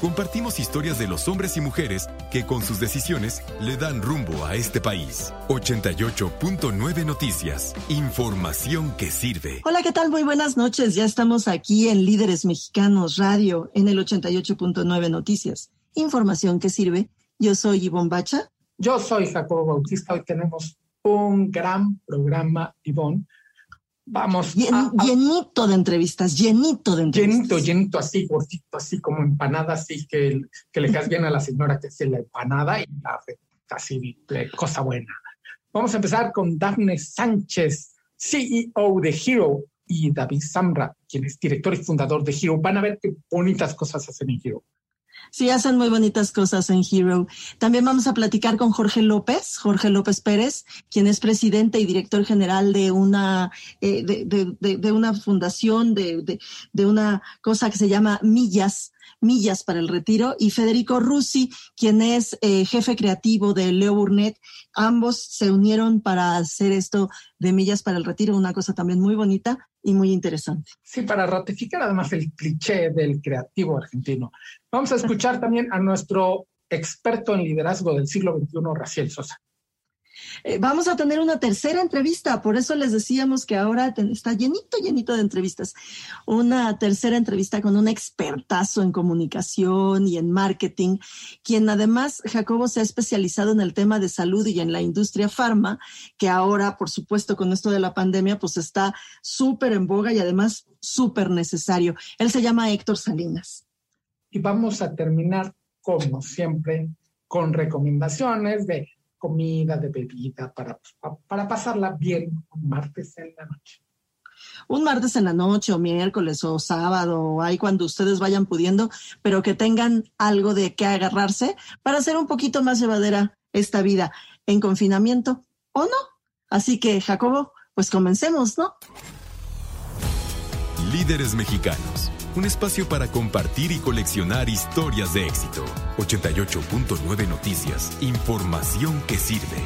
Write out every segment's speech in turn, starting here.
Compartimos historias de los hombres y mujeres que con sus decisiones le dan rumbo a este país. 88.9 Noticias. Información que sirve. Hola, ¿qué tal? Muy buenas noches. Ya estamos aquí en Líderes Mexicanos Radio en el 88.9 Noticias. Información que sirve. Yo soy Ivonne Bacha. Yo soy Jacobo Bautista. Hoy tenemos un gran programa, Ivonne Vamos. llenito de entrevistas, llenito de entrevistas. Llenito, llenito, así, gordito, así como empanada, así que, que le caes bien a la señora que hace la empanada y la así, cosa buena. Vamos a empezar con Daphne Sánchez, CEO de Hero, y David Samra, quien es director y fundador de Hero. Van a ver qué bonitas cosas hacen en Hero. Sí, hacen muy bonitas cosas en Hero. También vamos a platicar con Jorge López, Jorge López Pérez, quien es presidente y director general de una, eh, de, una fundación, de, una cosa que se llama Millas, Millas para el Retiro, y Federico Russi, quien es eh, jefe creativo de Leo Burnett. Ambos se unieron para hacer esto de Millas para el Retiro, una cosa también muy bonita y muy interesante. Sí, para ratificar además el cliché del creativo argentino. Vamos a escuchar también a nuestro experto en liderazgo del siglo XXI, Raciel Sosa. Eh, vamos a tener una tercera entrevista, por eso les decíamos que ahora está llenito, llenito de entrevistas. Una tercera entrevista con un expertazo en comunicación y en marketing, quien además, Jacobo, se ha especializado en el tema de salud y en la industria farma, que ahora, por supuesto, con esto de la pandemia, pues está súper en boga y además súper necesario. Él se llama Héctor Salinas. Y vamos a terminar, como siempre, con recomendaciones de comida, de bebida, para, para pasarla bien un martes en la noche. Un martes en la noche o miércoles o sábado, ahí cuando ustedes vayan pudiendo, pero que tengan algo de qué agarrarse para hacer un poquito más llevadera esta vida en confinamiento o no. Así que, Jacobo, pues comencemos, ¿no? Líderes mexicanos un espacio para compartir y coleccionar historias de éxito. 88.9 Noticias, información que sirve.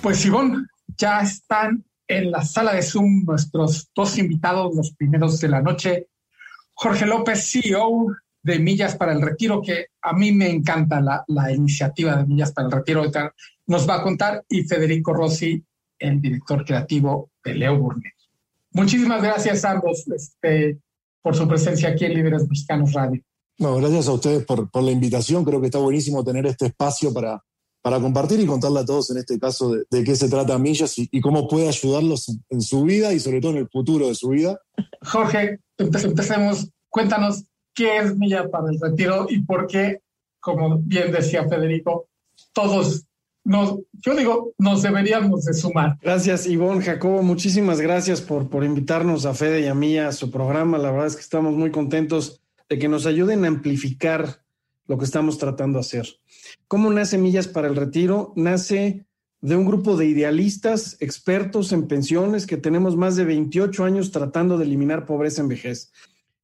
Pues Simón, ya están en la sala de Zoom nuestros dos invitados, los primeros de la noche. Jorge López, CEO de Millas para el Retiro, que a mí me encanta la, la iniciativa de Millas para el Retiro, nos va a contar, y Federico Rossi, el director creativo de Leo Burnett. Muchísimas gracias a ambos. Este, por su presencia aquí en Líderes Mexicanos Radio. No, gracias a ustedes por, por, la invitación. Creo que está buenísimo tener este espacio para, para compartir y contarle a todos, en este caso, de, qué se trata Millas y, cómo puede ayudarlos en, su vida y sobre todo en el futuro de su vida. Jorge, empecemos. Cuéntanos qué es Millas para el Retiro y por qué, como bien decía Federico, todos nos, yo digo, nos deberíamos de sumar. Gracias, Ivonne, Jacobo, muchísimas gracias por, por invitarnos a Fede y a mí a su programa. La verdad es que estamos muy contentos de que nos ayuden a amplificar lo que estamos tratando de hacer. ¿Cómo nace Millas para el Retiro? Nace de un grupo de idealistas, expertos en pensiones, que tenemos más de 28 años tratando de eliminar pobreza en vejez.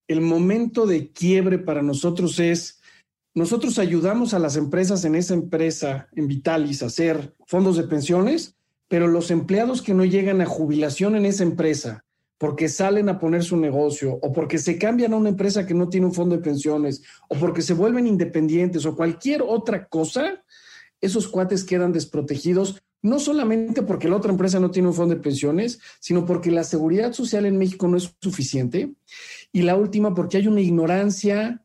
El momento de quiebre para nosotros es nosotros ayudamos a las empresas en esa empresa, en Vitalis, a hacer fondos de pensiones, pero los empleados que no llegan a jubilación en esa empresa porque salen a poner su negocio o porque se cambian a una empresa que no tiene un fondo de pensiones o porque se vuelven independientes o cualquier otra cosa, esos cuates quedan desprotegidos, no solamente porque la otra empresa no tiene un fondo de pensiones, sino porque la seguridad social en México no es suficiente. Y la última, porque hay una ignorancia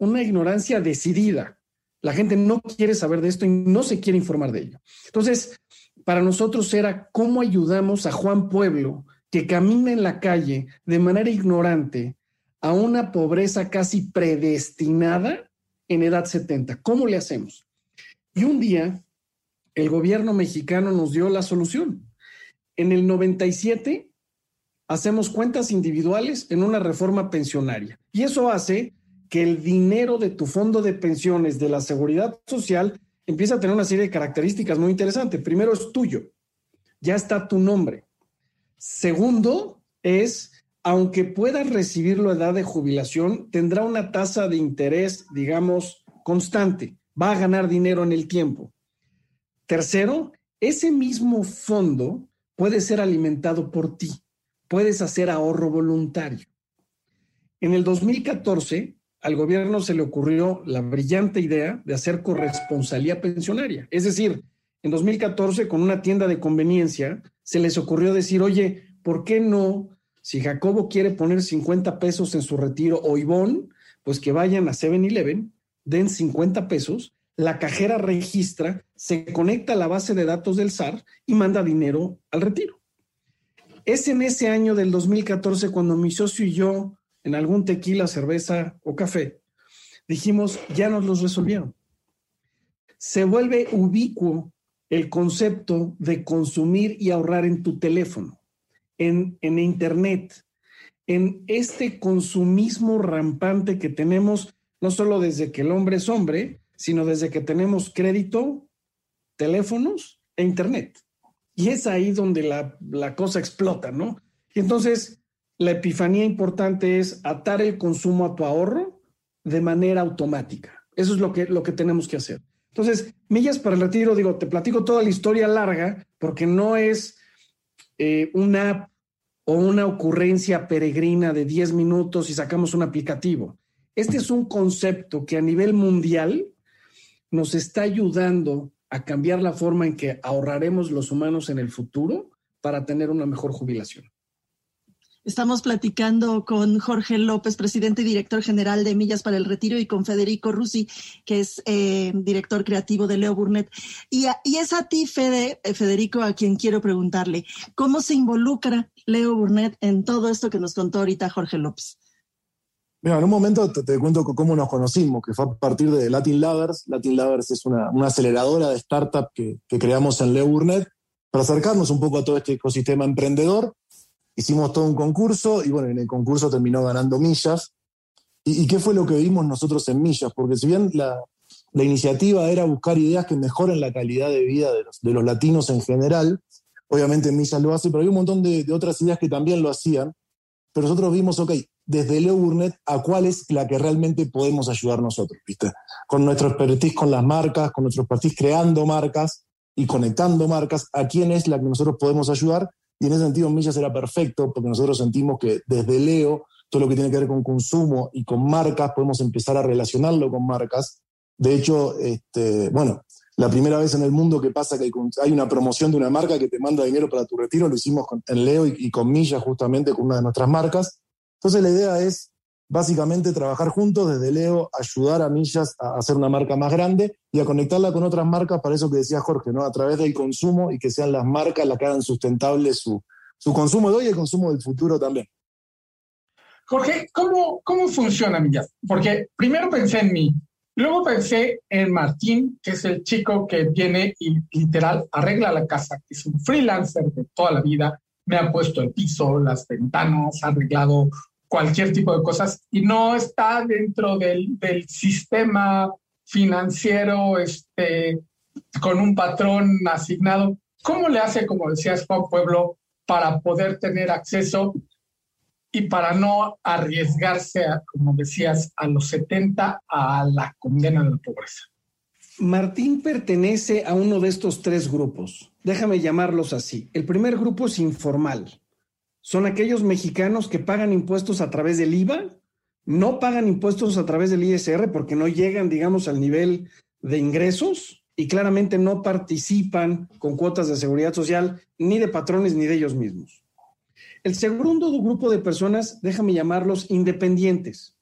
una ignorancia decidida. La gente no quiere saber de esto y no se quiere informar de ello. Entonces, para nosotros era cómo ayudamos a Juan Pueblo, que camina en la calle de manera ignorante a una pobreza casi predestinada en edad 70. ¿Cómo le hacemos? Y un día, el gobierno mexicano nos dio la solución. En el 97, hacemos cuentas individuales en una reforma pensionaria. Y eso hace que el dinero de tu fondo de pensiones de la seguridad social empieza a tener una serie de características muy interesantes. Primero es tuyo, ya está tu nombre. Segundo es, aunque pueda recibir la edad de jubilación, tendrá una tasa de interés, digamos, constante. Va a ganar dinero en el tiempo. Tercero, ese mismo fondo puede ser alimentado por ti. Puedes hacer ahorro voluntario. En el 2014, al gobierno se le ocurrió la brillante idea de hacer corresponsalía pensionaria. Es decir, en 2014, con una tienda de conveniencia, se les ocurrió decir, oye, ¿por qué no? Si Jacobo quiere poner 50 pesos en su retiro o Ivonne, pues que vayan a 7-Eleven, den 50 pesos, la cajera registra, se conecta a la base de datos del SAR y manda dinero al retiro. Es en ese año del 2014 cuando mi socio y yo, en algún tequila, cerveza o café, dijimos, ya nos los resolvieron. Se vuelve ubicuo el concepto de consumir y ahorrar en tu teléfono, en, en Internet, en este consumismo rampante que tenemos, no solo desde que el hombre es hombre, sino desde que tenemos crédito, teléfonos e Internet. Y es ahí donde la, la cosa explota, ¿no? Y entonces, la epifanía importante es atar el consumo a tu ahorro de manera automática. Eso es lo que, lo que tenemos que hacer. Entonces, millas para el retiro, digo, te platico toda la historia larga porque no es eh, una o una ocurrencia peregrina de 10 minutos y sacamos un aplicativo. Este es un concepto que a nivel mundial nos está ayudando a cambiar la forma en que ahorraremos los humanos en el futuro para tener una mejor jubilación. Estamos platicando con Jorge López, presidente y director general de Millas para el Retiro, y con Federico Rusi, que es eh, director creativo de Leo Burnett. Y, es a ti, eh, Federico, a quien quiero preguntarle, ¿cómo se involucra Leo Burnett en todo esto que nos contó ahorita Jorge López? Mira, en un momento te, cuento cómo nos conocimos, que fue a partir de Latin Lovers. Latin Lovers es una, una aceleradora de startup que, que creamos en Leo Burnett para acercarnos un poco a todo este ecosistema emprendedor hicimos todo un concurso y bueno, en el concurso terminó ganando Millas. ¿Y, qué fue lo que vimos nosotros en Millas? Porque si bien la, la iniciativa era buscar ideas que mejoren la calidad de vida de los, de los latinos en general, obviamente Millas lo hace, pero hay un montón de, de, otras ideas que también lo hacían, pero nosotros vimos, ok, desde Leo Burnett, ¿a cuál es la que realmente podemos ayudar nosotros? ¿viste? Con nuestro expertise con las marcas, con nuestro expertise creando marcas y conectando marcas, ¿a quién es la que nosotros podemos ayudar? Y en ese sentido Millas era perfecto porque nosotros sentimos que desde Leo, todo lo que tiene que ver con consumo y con marcas, podemos empezar a relacionarlo con marcas. De hecho, este, bueno, la primera vez en el mundo que pasa que hay una promoción de una marca que te manda dinero para tu retiro, lo hicimos con, en Leo y, y con Millas justamente con una de nuestras marcas. Entonces la idea es básicamente trabajar juntos desde Leo, ayudar a Millas a hacer una marca más grande y a conectarla con otras marcas para eso que decía Jorge, ¿no? A través del consumo y que sean las marcas las que hagan sustentable su, su consumo de hoy y el consumo del futuro también. Jorge, ¿cómo, ¿cómo funciona Millas? Porque primero pensé en mí, luego pensé en Martín, que es el chico que viene y literal arregla la casa, que es un freelancer de toda la vida, me ha puesto el piso, las ventanas, ha arreglado cualquier tipo de cosas y no está dentro del, sistema financiero este, con un patrón asignado. ¿Cómo le hace, como decías, Juan Pueblo, para poder tener acceso y para no arriesgarse, como decías, a los 70 a la condena de la pobreza? Martín pertenece a uno de estos tres grupos. Déjame llamarlos así. El primer grupo es informal son aquellos mexicanos que pagan impuestos a través del IVA, no pagan impuestos a través del ISR porque no llegan, digamos, al nivel de ingresos y claramente no participan con cuotas de seguridad social ni de patrones ni de ellos mismos. El segundo grupo de personas, déjame llamarlos independientes.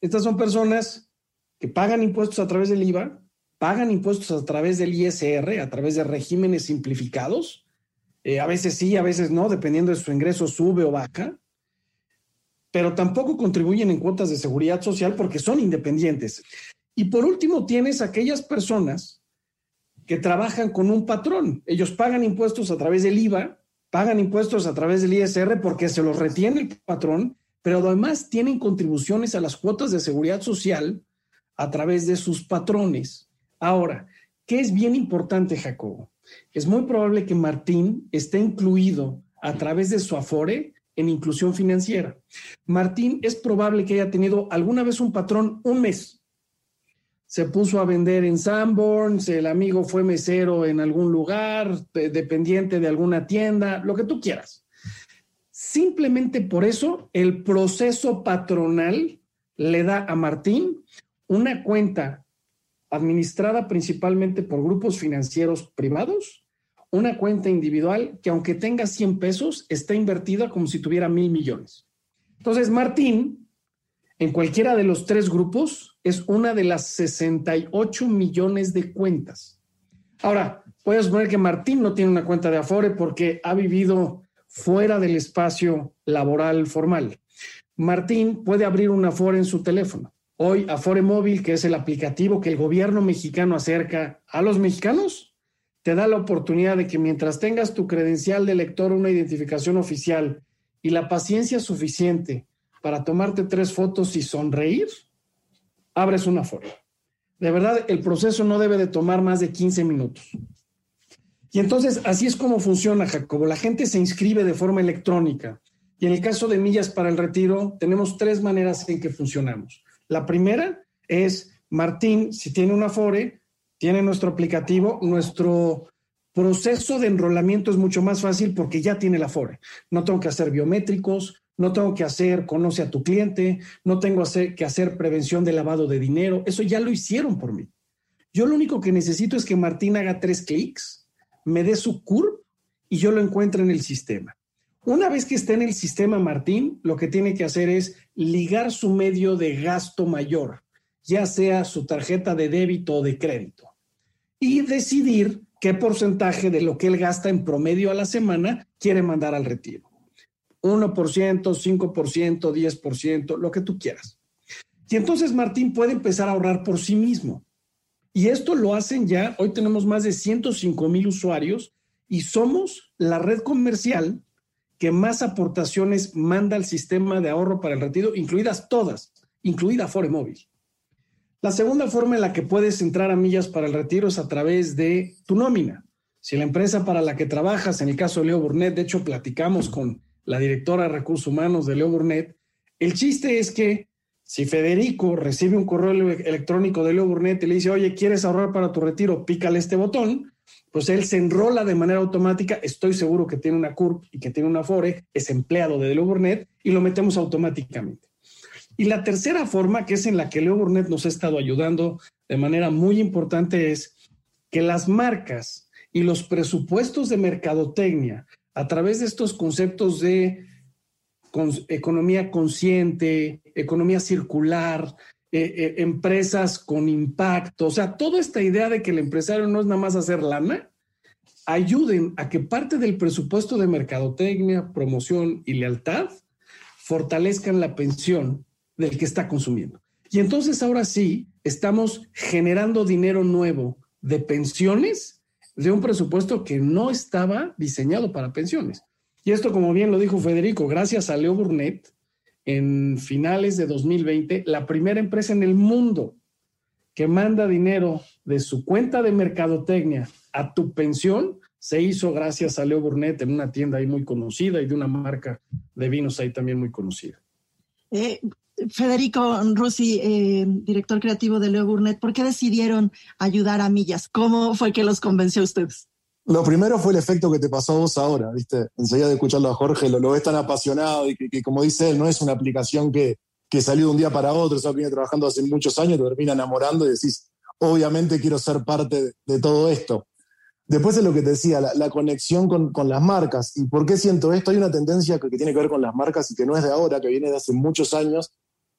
Estas son personas que pagan impuestos a través del IVA, pagan impuestos a través del ISR, a través de regímenes simplificados, eh, a veces sí, a veces no, dependiendo de su ingreso sube o baja, pero tampoco contribuyen en cuotas de seguridad social porque son independientes. Y por último, tienes aquellas personas que trabajan con un patrón. Ellos pagan impuestos a través del IVA, pagan impuestos a través del ISR porque se los retiene el patrón, pero además tienen contribuciones a las cuotas de seguridad social a través de sus patrones. Ahora, ¿qué es bien importante, Jacobo? Es muy probable que Martín esté incluido a través de su Afore en inclusión financiera. Martín es probable que haya tenido alguna vez un patrón un mes. Se puso a vender en Sanborns, el amigo fue mesero en algún lugar, dependiente de alguna tienda, lo que tú quieras. Simplemente por eso el proceso patronal le da a Martín una cuenta administrada principalmente por grupos financieros privados, una cuenta individual que aunque tenga 100 pesos, está invertida como si tuviera mil millones. Entonces, Martín, en cualquiera de los tres grupos, es una de las 68 millones de cuentas. Ahora, puedes suponer que Martín no tiene una cuenta de Afore porque ha vivido fuera del espacio laboral formal. Martín puede abrir un Afore en su teléfono. Hoy Afore Móvil, que es el aplicativo que el gobierno mexicano acerca a los mexicanos, te da la oportunidad de que mientras tengas tu credencial de lector, una identificación oficial y la paciencia suficiente para tomarte tres fotos y sonreír, abres una Afore. De verdad, el proceso no debe de tomar más de 15 minutos. Y entonces, así es como funciona, Jacobo. La gente se inscribe de forma electrónica. Y en el caso de millas para el retiro, tenemos tres maneras en que funcionamos. La primera es, Martín, si tiene una FORE, tiene nuestro aplicativo, nuestro proceso de enrolamiento es mucho más fácil porque ya tiene la FORE. No tengo que hacer biométricos, no tengo que hacer conoce a tu cliente, no tengo que hacer prevención de lavado de dinero. Eso ya lo hicieron por mí. Yo lo único que necesito es que Martín haga tres clics, me dé su CURP y yo lo encuentro en el sistema. Una vez que esté en el sistema Martín, lo que tiene que hacer es ligar su medio de gasto mayor, ya sea su tarjeta de débito o de crédito, y decidir qué porcentaje de lo que él gasta en promedio a la semana quiere mandar al retiro. 1%, 5%, 10%, lo que tú quieras. Y entonces Martín puede empezar a ahorrar por sí mismo. Y esto lo hacen ya, hoy tenemos más de 105 mil usuarios y somos la red comercial que más aportaciones manda al sistema de ahorro para el retiro, incluidas todas, incluida Móvil. La segunda forma en la que puedes entrar a millas para el retiro es a través de tu nómina. Si la empresa para la que trabajas, en el caso de Leo Burnett, de hecho platicamos con la directora de recursos humanos de Leo Burnett, el chiste es que si Federico recibe un correo electrónico de Leo Burnett y le dice, oye, ¿quieres ahorrar para tu retiro? Pícale este botón pues él se enrola de manera automática, estoy seguro que tiene una CURP y que tiene una FORE, es empleado de Leo Burnett y lo metemos automáticamente. Y la tercera forma, que es en la que Leo Burnett nos ha estado ayudando de manera muy importante, es que las marcas y los presupuestos de mercadotecnia, a través de estos conceptos de economía consciente, economía circular, eh, eh, empresas con impacto, o sea, toda esta idea de que el empresario no es nada más hacer lana, ayuden a que parte del presupuesto de mercadotecnia, promoción y lealtad fortalezcan la pensión del que está consumiendo. Y entonces ahora sí, estamos generando dinero nuevo de pensiones de un presupuesto que no estaba diseñado para pensiones. Y esto, como bien lo dijo Federico, gracias a Leo Burnett, en finales de 2020 la primera empresa en el mundo que manda dinero de su cuenta de mercadotecnia a tu pensión se hizo gracias a Leo Burnett en una tienda ahí muy conocida y de una marca de vinos ahí también muy conocida. Eh, Federico Rossi, eh, director creativo de Leo Burnett, ¿por qué decidieron ayudar a Millas? ¿Cómo fue que los convenció a ustedes? Lo primero fue el efecto que te pasó a vos ahora, ¿viste? Enseguida de escucharlo a Jorge, lo, lo ves tan apasionado y que, como dice él, no es una aplicación que, que salió de un día para otro, eso viene trabajando hace muchos años, te termina enamorando y decís, obviamente quiero ser parte de, todo esto. Después es lo que te decía, la, conexión con, con, las marcas. ¿Y por qué siento esto? Hay una tendencia que, que, tiene que ver con las marcas y que no es de ahora, que viene de hace muchos años,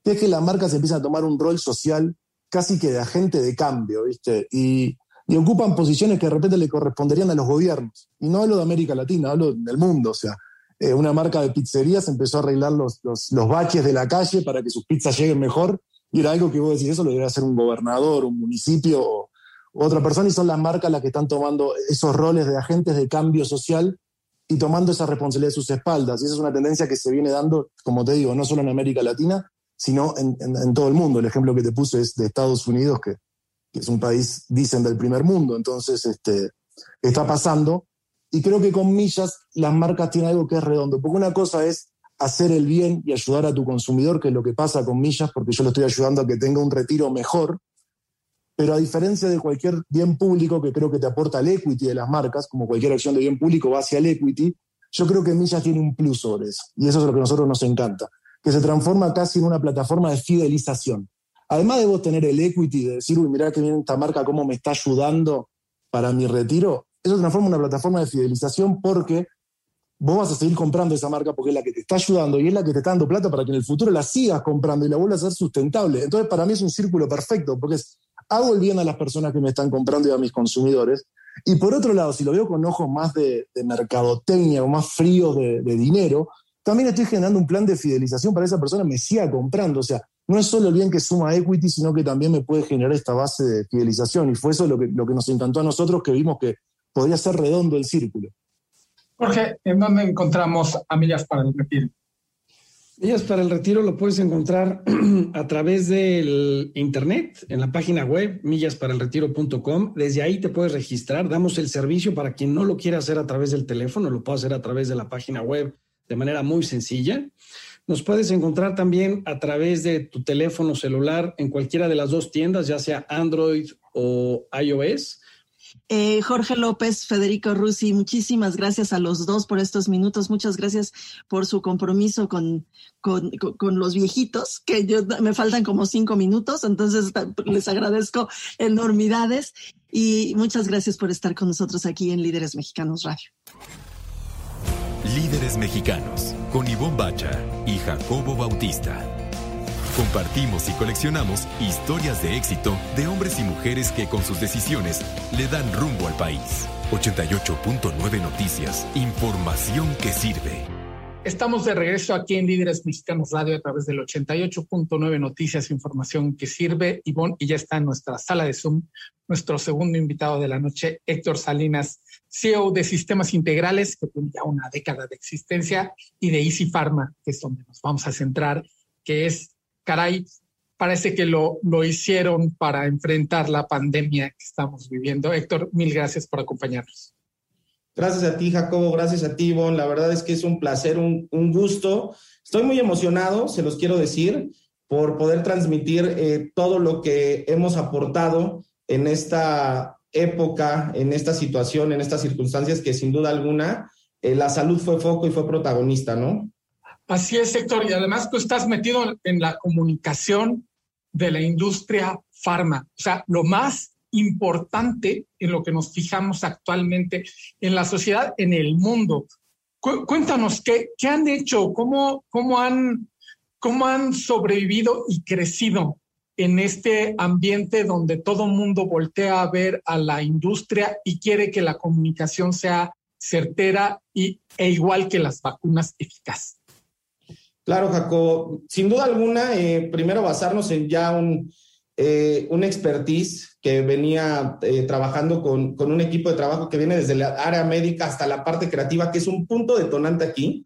que es que las marcas empiezan a tomar un rol social casi que de agente de cambio, ¿viste? Y, y ocupan posiciones que de repente le corresponderían a los gobiernos. Y no hablo de América Latina, hablo del mundo. O sea, eh, una marca de pizzerías empezó a arreglar los, los, baches de la calle para que sus pizzas lleguen mejor. Y era algo que vos decís, eso lo debería hacer un gobernador, un municipio o, otra persona. Y son las marcas las que están tomando esos roles de agentes de cambio social y tomando esa responsabilidad de sus espaldas. Y esa es una tendencia que se viene dando, como te digo, no solo en América Latina, sino en, en todo el mundo. El ejemplo que te puse es de Estados Unidos, que que es un país, dicen, del primer mundo. Entonces, este, está pasando. Y creo que con millas las marcas tienen algo que es redondo. Porque una cosa es hacer el bien y ayudar a tu consumidor, que es lo que pasa con millas, porque yo lo estoy ayudando a que tenga un retiro mejor. Pero a diferencia de cualquier bien público que creo que te aporta el equity de las marcas, como cualquier acción de bien público va hacia el equity, yo creo que Millas tiene un plus sobre eso. Y eso es lo que a nosotros nos encanta, que se transforma casi en una plataforma de fidelización. Además de vos tener el equity, de decir, uy, mirá que viene esta marca, cómo me está ayudando para mi retiro, eso transforma una plataforma de fidelización porque vos vas a seguir comprando esa marca porque es la que te está ayudando y es la que te está dando plata para que en el futuro la sigas comprando y la vuelvas a ser sustentable. Entonces, para mí es un círculo perfecto porque es, hago el bien a las personas que me están comprando y a mis consumidores. Y por otro lado, si lo veo con ojos más de, mercadotecnia o más fríos de, de, dinero, también estoy generando un plan de fidelización para que esa persona me siga comprando. O sea, no es solo el bien que suma equity, sino que también me puede generar esta base de fidelización. Y fue eso lo que, lo que nos encantó a nosotros, que vimos que podría ser redondo el círculo. Jorge, ¿en dónde encontramos a Millas para el Retiro? Millas para el Retiro lo puedes encontrar a través del internet, en la página web millasparalretiro.com. Desde ahí te puedes registrar. Damos el servicio para quien no lo quiera hacer a través del teléfono, lo puede hacer a través de la página web de manera muy sencilla. Nos puedes encontrar también a través de tu teléfono celular en cualquiera de las dos tiendas, ya sea Android o iOS. Eh, Jorge López, Federico Rusi, muchísimas gracias a los dos por estos minutos. Muchas gracias por su compromiso con, con, los viejitos, que yo, me faltan como cinco minutos, entonces les agradezco enormidades y muchas gracias por estar con nosotros aquí en Líderes Mexicanos Radio. Líderes Mexicanos, con Ivonne Bacha y Jacobo Bautista. Compartimos y coleccionamos historias de éxito de hombres y mujeres que con sus decisiones le dan rumbo al país. 88.9 Noticias, información que sirve. Estamos de regreso aquí en Líderes Mexicanos Radio a través del 88.9 Noticias, información que sirve. Ivonne, y ya está en nuestra sala de Zoom nuestro segundo invitado de la noche, Héctor Salinas, CEO de Sistemas Integrales, que tiene ya una década de existencia, y de Easy Pharma, que es donde nos vamos a centrar, que es caray, parece que lo, lo hicieron para enfrentar la pandemia que estamos viviendo. Héctor, mil gracias por acompañarnos. Gracias a ti, Jacobo, gracias a ti, Ivonne. La verdad es que es un placer, un, un gusto. Estoy muy emocionado, se los quiero decir, por poder transmitir eh, todo lo que hemos aportado en esta época, en esta situación, en estas circunstancias que sin duda alguna eh, la salud fue foco y fue protagonista, ¿no? Así es, Héctor. Y además tú estás metido en la comunicación de la industria farma. O sea, lo más importante en lo que nos fijamos actualmente en la sociedad, en el mundo. cuéntanos, ¿qué, ¿qué, han hecho? ¿Cómo, cómo, han, ¿Cómo han sobrevivido y crecido en este ambiente donde todo mundo voltea a ver a la industria y quiere que la comunicación sea certera y, e igual que las vacunas eficaces? Claro, Jacob. Sin duda alguna, eh, primero basarnos en ya un, eh, un expertise que venía eh, trabajando con, con, un equipo de trabajo que viene desde la área médica hasta la parte creativa, que es un punto detonante aquí,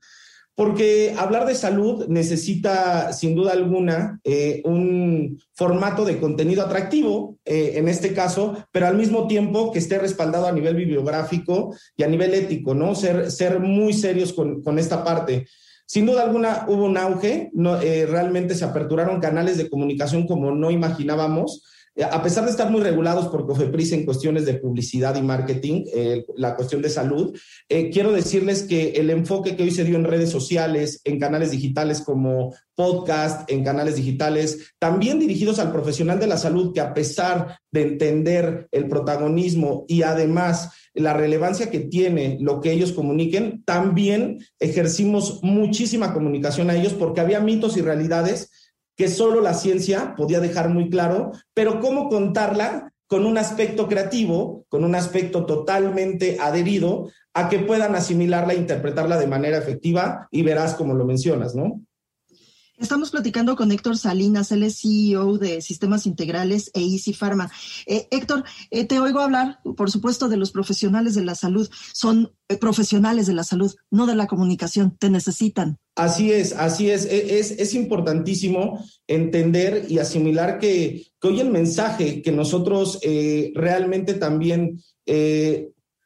porque hablar de salud necesita, sin duda alguna, un formato de contenido atractivo, en este caso, pero al mismo tiempo que esté respaldado a nivel bibliográfico y a nivel ético, ¿no? Ser, ser muy serios con, con esta parte. Sin duda alguna hubo un auge, no, eh, realmente se aperturaron canales de comunicación como no imaginábamos. Eh, a pesar de estar muy regulados por COFEPRIS en cuestiones de publicidad y marketing, eh, la cuestión de salud, quiero decirles que el enfoque que hoy se dio en redes sociales, en canales digitales como podcast, en canales digitales, también dirigidos al profesional de la salud, que a pesar de entender el protagonismo y además la relevancia que tiene lo que ellos comuniquen, también ejercimos muchísima comunicación a ellos porque había mitos y realidades que solo la ciencia podía dejar muy claro, pero cómo contarla con un aspecto creativo, con un aspecto totalmente adherido a que puedan asimilarla e interpretarla de manera efectiva y verás como lo mencionas, ¿no? Estamos platicando con Héctor Salinas, él es CEO de Sistemas Integrales e Easy Pharma. Eh, Héctor, eh, te oigo hablar, por supuesto, de los profesionales de la salud. Son eh, profesionales de la salud, no de la comunicación. Te necesitan. Así es, así es. E, es, importantísimo entender y asimilar que, que, hoy el mensaje que nosotros realmente también,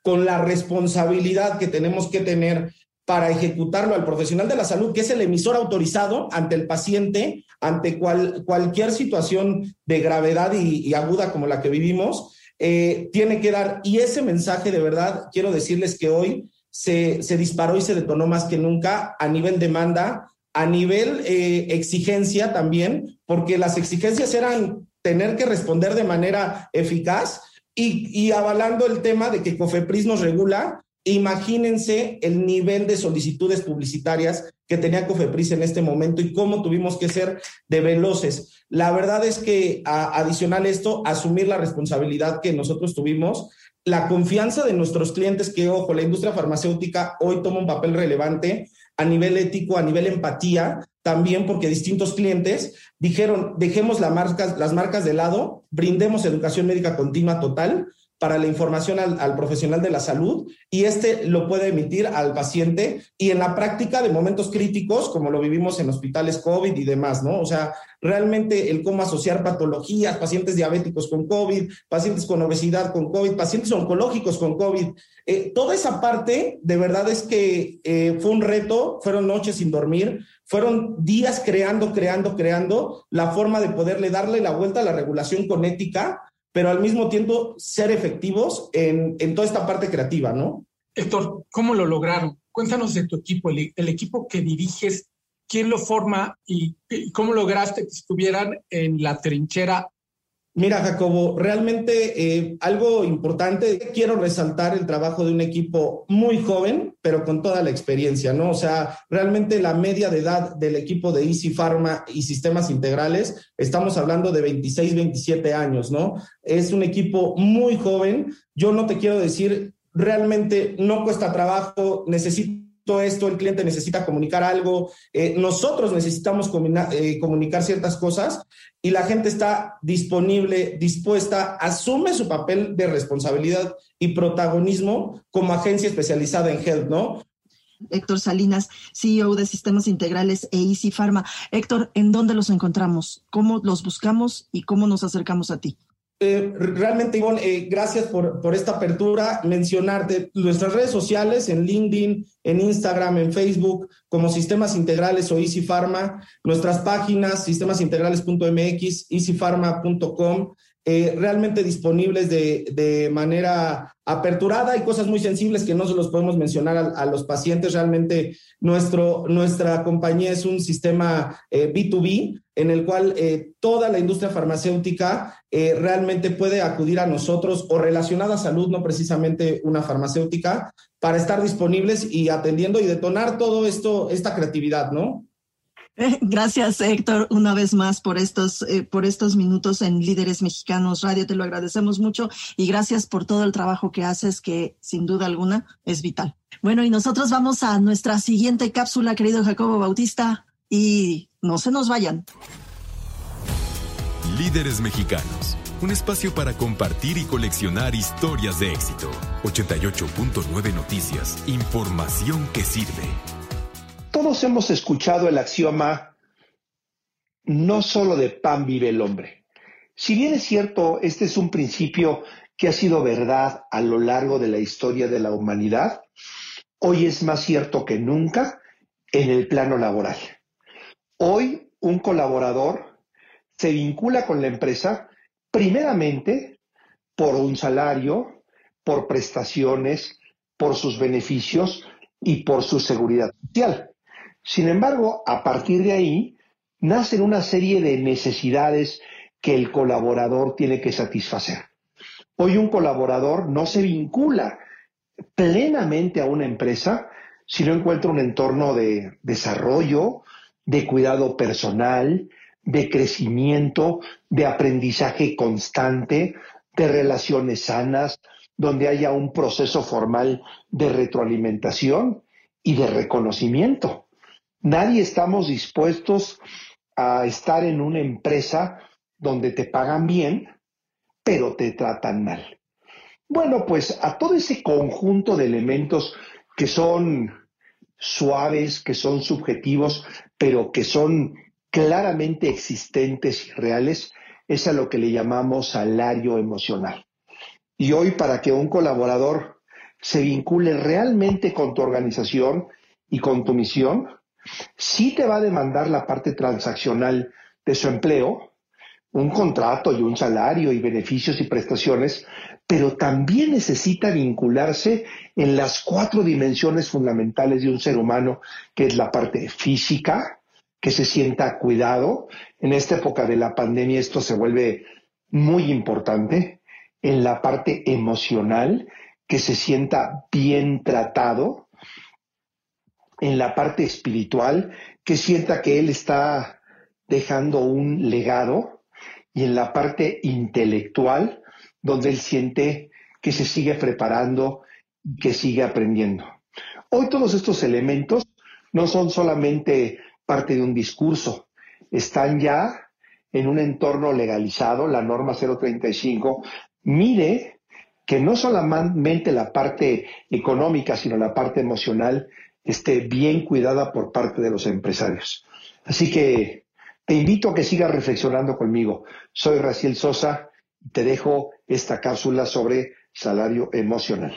con la responsabilidad que tenemos que tener para ejecutarlo al profesional de la salud, que es el emisor autorizado ante el paciente, ante cual, cualquier situación de gravedad y, aguda como la que vivimos, eh, tiene que dar. Y ese mensaje, de verdad, quiero decirles que hoy se, se disparó y se detonó más que nunca a nivel demanda, a nivel eh, exigencia también, porque las exigencias eran tener que responder de manera eficaz y, y avalando el tema de que COFEPRIS nos regula, imagínense el nivel de solicitudes publicitarias que tenía COFEPRIS en este momento y cómo tuvimos que ser de veloces. La verdad es que a, adicional esto, asumir la responsabilidad que nosotros tuvimos, la confianza de nuestros clientes, que ojo, la industria farmacéutica hoy toma un papel relevante, a nivel ético, a nivel empatía, también porque distintos clientes dijeron, dejemos las marcas, las marcas de lado, brindemos educación médica continua total para la información al, profesional de la salud y este lo puede emitir al paciente y en la práctica de momentos críticos, como lo vivimos en hospitales COVID y demás, ¿no? O sea, realmente el cómo asociar patologías, pacientes diabéticos con COVID, pacientes con obesidad con COVID, pacientes oncológicos con COVID, eh, toda esa parte de verdad es que eh, fue un reto, fueron noches sin dormir, fueron días creando, creando, creando la forma de poderle darle la vuelta a la regulación con ética pero al mismo tiempo ser efectivos en, toda esta parte creativa, ¿no? Héctor, ¿cómo lo lograron? Cuéntanos de tu equipo, el, equipo que diriges, quién lo forma y, cómo lograste que estuvieran en la trinchera Mira, Jacobo, realmente eh, algo importante, quiero resaltar el trabajo de un equipo muy joven, pero con toda la experiencia, ¿no? O sea, realmente la media de edad del equipo de Easy Pharma y sistemas integrales, estamos hablando de 26, 27 años, ¿no? Es un equipo muy joven. Yo no te quiero decir, realmente no cuesta trabajo, necesito esto, el cliente necesita comunicar algo, eh, nosotros necesitamos eh, comunicar ciertas cosas y la gente está disponible, dispuesta, asume su papel de responsabilidad y protagonismo como agencia especializada en health, ¿no? Héctor Salinas, CEO de Sistemas Integrales e Easy Pharma. Héctor, ¿en dónde los encontramos? ¿Cómo los buscamos y cómo nos acercamos a ti? Eh, realmente, Ivonne, eh, gracias por, por, esta apertura. Mencionarte nuestras redes sociales en LinkedIn, en Instagram, en Facebook, como Sistemas Integrales o Easy Pharma. Nuestras páginas, sistemasintegrales.mx, easypharma.com. Eh, realmente disponibles de, de, manera aperturada. Hay cosas muy sensibles que no se los podemos mencionar a, los pacientes. Realmente nuestro, nuestra compañía es un sistema B2B eh, en el cual eh, toda la industria farmacéutica realmente puede acudir a nosotros o relacionada a salud, no precisamente una farmacéutica, para estar disponibles y atendiendo y detonar todo esto, esta creatividad, ¿no? Gracias, Héctor, una vez más por estos, eh, por estos minutos en Líderes Mexicanos Radio. Te lo agradecemos mucho y gracias por todo el trabajo que haces, que sin duda alguna es vital. Bueno, y nosotros vamos a nuestra siguiente cápsula, querido Jacobo Bautista, y no se nos vayan. Líderes Mexicanos, un espacio para compartir y coleccionar historias de éxito. 88.9 Noticias, información que sirve. Todos hemos escuchado el axioma, no solo de pan vive el hombre. Si bien es cierto, este es un principio que ha sido verdad a lo largo de la historia de la humanidad, hoy es más cierto que nunca en el plano laboral. Hoy un colaborador se vincula con la empresa primeramente por un salario, por prestaciones, por sus beneficios y por su seguridad social. Sin embargo, a partir de ahí, nacen una serie de necesidades que el colaborador tiene que satisfacer. Hoy un colaborador no se vincula plenamente a una empresa si no encuentra un entorno de desarrollo, de cuidado personal, de crecimiento, de aprendizaje constante, de relaciones sanas, donde haya un proceso formal de retroalimentación y de reconocimiento. Nadie estamos dispuestos a estar en una empresa donde te pagan bien, pero te tratan mal. Bueno, pues a todo ese conjunto de elementos que son suaves, que son subjetivos, pero que son claramente existentes y reales, es a lo que le llamamos salario emocional. Y hoy para que un colaborador se vincule realmente con tu organización y con tu misión, sí te va a demandar la parte transaccional de su empleo, un contrato y un salario y beneficios y prestaciones, pero también necesita vincularse en las cuatro dimensiones fundamentales de un ser humano, que es la parte física, que se sienta cuidado. En esta época de la pandemia esto se vuelve muy importante. En la parte emocional, que se sienta bien tratado. En la parte espiritual, que sienta que él está dejando un legado y en la parte intelectual, donde él siente que se sigue preparando y que sigue aprendiendo. Hoy todos estos elementos no son solamente parte de un discurso, están ya en un entorno legalizado, la norma 035 mire que no solamente la parte económica, sino la parte emocional esté bien cuidada por parte de los empresarios. Así que te invito a que sigas reflexionando conmigo. Soy Raciel Sosa y te dejo esta cápsula sobre salario emocional.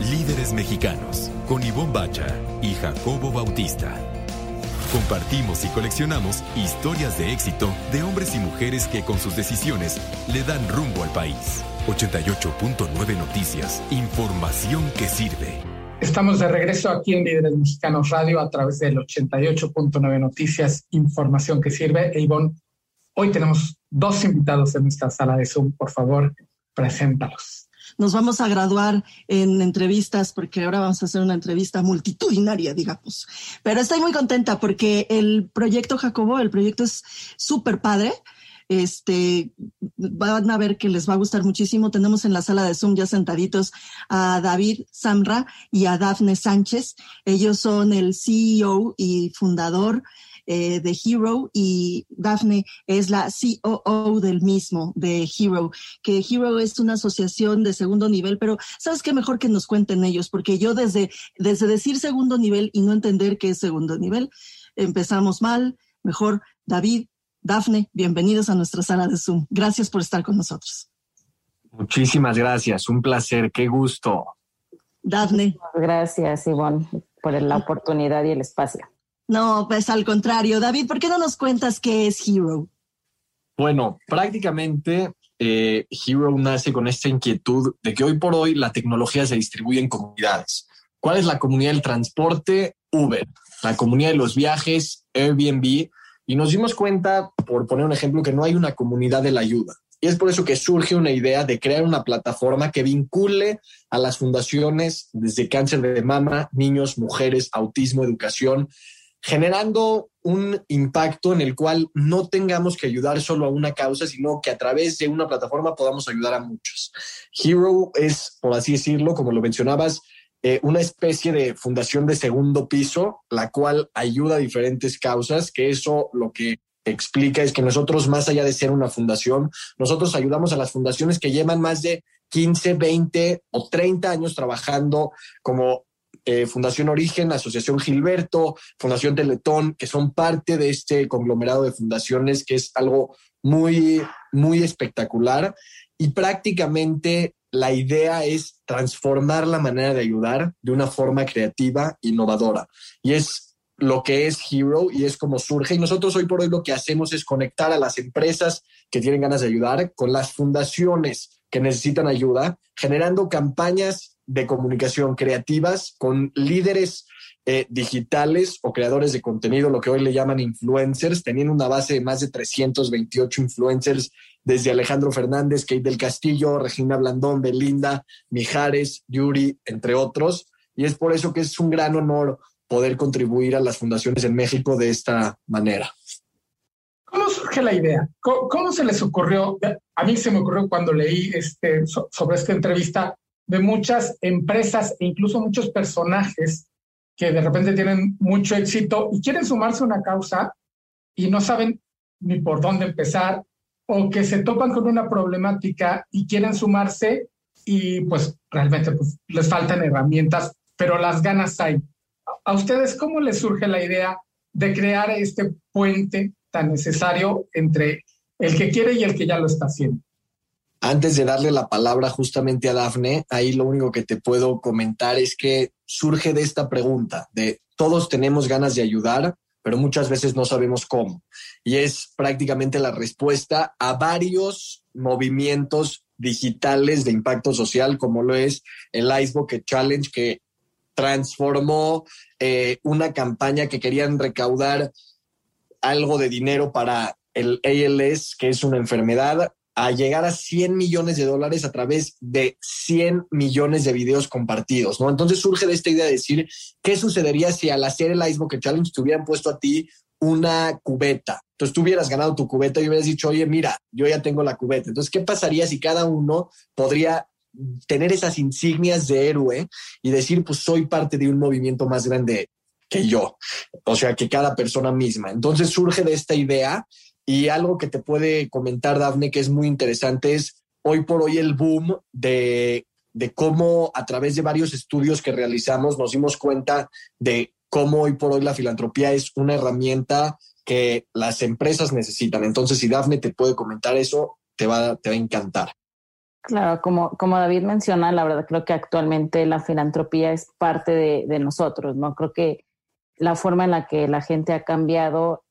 Líderes mexicanos con Ivonne Bacha y Jacobo Bautista. Compartimos y coleccionamos historias de éxito de hombres y mujeres que con sus decisiones le dan rumbo al país. 88.9 Noticias. Información que sirve. Estamos de regreso aquí en Líderes Mexicanos Radio a través del 88.9 Noticias, información que sirve. E hoy tenemos dos invitados en nuestra sala de Zoom. Por favor, preséntalos. Nos vamos a graduar en entrevistas porque ahora vamos a hacer una entrevista multitudinaria, digamos. Pero estoy muy contenta porque el proyecto Jacobo, el proyecto es súper padre. Este, van a ver que les va a gustar muchísimo. Tenemos en la sala de Zoom ya sentaditos a David Samra y a Dafne Sánchez. Ellos son el CEO y fundador eh, de Hero y Dafne es la COO del mismo, de Hero, que Hero es una asociación de segundo nivel, pero sabes qué mejor que nos cuenten ellos, porque yo desde, desde decir segundo nivel y no entender qué es segundo nivel, empezamos mal. Mejor, David, Dafne, bienvenidos a nuestra sala de Zoom. Gracias por estar con nosotros. Muchísimas gracias, un placer, qué gusto. Dafne. Gracias, Ivonne, por la oportunidad y el espacio. No, pues al contrario. David, ¿por qué no nos cuentas qué es Hero? Bueno, prácticamente eh, Hero nace con esta inquietud de que hoy por hoy la tecnología se distribuye en comunidades. ¿Cuál es la comunidad del transporte? Uber. La comunidad de los viajes, Airbnb y nos dimos cuenta, por poner un ejemplo, que no hay una comunidad de la ayuda. Y es por eso que surge una idea de crear una plataforma que vincule a las fundaciones desde cáncer de mama, niños, mujeres, autismo, educación, generando un impacto en el cual no tengamos que ayudar solo a una causa, sino que a través de una plataforma podamos ayudar a muchos. Hero es, por así decirlo, como lo mencionabas, eh, una especie de fundación de segundo piso, la cual ayuda a diferentes causas, que eso lo que explica es que nosotros, más allá de ser una fundación, nosotros ayudamos a las fundaciones que llevan más de 15, 20 o 30 años trabajando como eh, Fundación Origen, Asociación Gilberto, Fundación Teletón, que son parte de este conglomerado de fundaciones que es algo muy, muy espectacular. Y prácticamente la idea es transformar la manera de ayudar de una forma creativa, innovadora. Y es lo que es Hero y es como surge. Y nosotros hoy por hoy lo que hacemos es conectar a las empresas que tienen ganas de ayudar con las fundaciones que necesitan ayuda, generando campañas de comunicación creativas con líderes eh, digitales o creadores de contenido, lo que hoy le llaman influencers, teniendo una base de más de 328 influencers desde Alejandro Fernández, Kate del Castillo, Regina Blandón, Belinda, Mijares, Yuri, entre otros. Y es por eso que es un gran honor poder contribuir a las fundaciones en México de esta manera. ¿Cómo surge la idea? ¿Cómo, se les ocurrió? A mí se me ocurrió cuando leí este, sobre esta entrevista de muchas empresas e incluso muchos personajes que de repente tienen mucho éxito y quieren sumarse a una causa y no saben ni por dónde empezar o que se topan con una problemática y quieren sumarse y pues realmente pues, les faltan herramientas, pero las ganas hay. ¿A ustedes cómo les surge la idea de crear este puente tan necesario entre el que quiere y el que ya lo está haciendo? Antes de darle la palabra justamente a Dafne, ahí lo único que te puedo comentar es que surge de esta pregunta de todos tenemos ganas de ayudar, pero muchas veces no sabemos cómo. Y es prácticamente la respuesta a varios movimientos digitales de impacto social, como lo es el Ice Bucket Challenge, que transformó eh, una campaña que querían recaudar algo de dinero para el ALS, que es una enfermedad, a llegar a 100 millones de dólares a través de 100 millones de videos compartidos, ¿no? Entonces surge de esta idea de decir, ¿qué sucedería si al hacer el Ice Bucket Challenge te hubieran puesto a ti una cubeta? Entonces tú hubieras ganado tu cubeta y hubieras dicho, oye, mira, yo ya tengo la cubeta. Entonces, ¿qué pasaría si cada uno podría tener esas insignias de héroe y decir, pues soy parte de un movimiento más grande que yo, o sea, que cada persona misma. Entonces surge de esta idea y algo que te puede comentar, Dafne, que es muy interesante, es hoy por hoy el boom de, de cómo a través de varios estudios que realizamos nos dimos cuenta de cómo hoy por hoy la filantropía es una herramienta que las empresas necesitan. Entonces, si Dafne te puede comentar eso, te va, te va a encantar. Claro, como, como David menciona, la verdad creo que actualmente la filantropía es parte de, de nosotros, ¿no? Creo que la forma en la que la gente ha cambiado